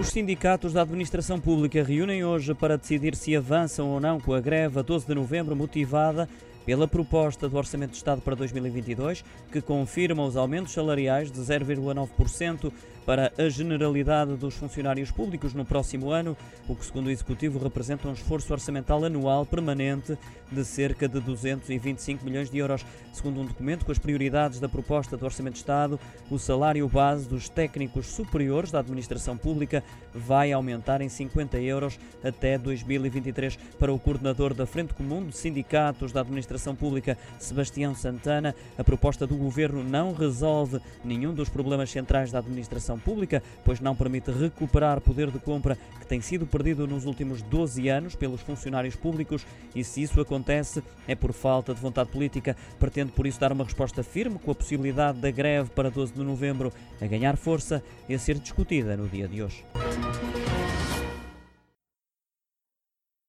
Os sindicatos da administração pública reúnem hoje para decidir se avançam ou não com a greve a 12 de novembro, motivada pela proposta do Orçamento de Estado para 2022, que confirma os aumentos salariais de 0,9% para a generalidade dos funcionários públicos no próximo ano, o que, segundo o Executivo, representa um esforço orçamental anual permanente de cerca de 225 milhões de euros. Segundo um documento com as prioridades da proposta do Orçamento de Estado, o salário base dos técnicos superiores da administração pública vai aumentar em 50 euros até 2023. Para o coordenador da Frente Comum de Sindicatos da Administração Pública, Sebastião Santana, a proposta do governo não resolve nenhum dos problemas centrais da administração pública, pois não permite recuperar poder de compra que tem sido perdido nos últimos 12 anos pelos funcionários públicos e se isso acontece é por falta de vontade política. Pretende por isso dar uma resposta firme com a possibilidade da greve para 12 de novembro a ganhar força e a ser discutida no dia de hoje.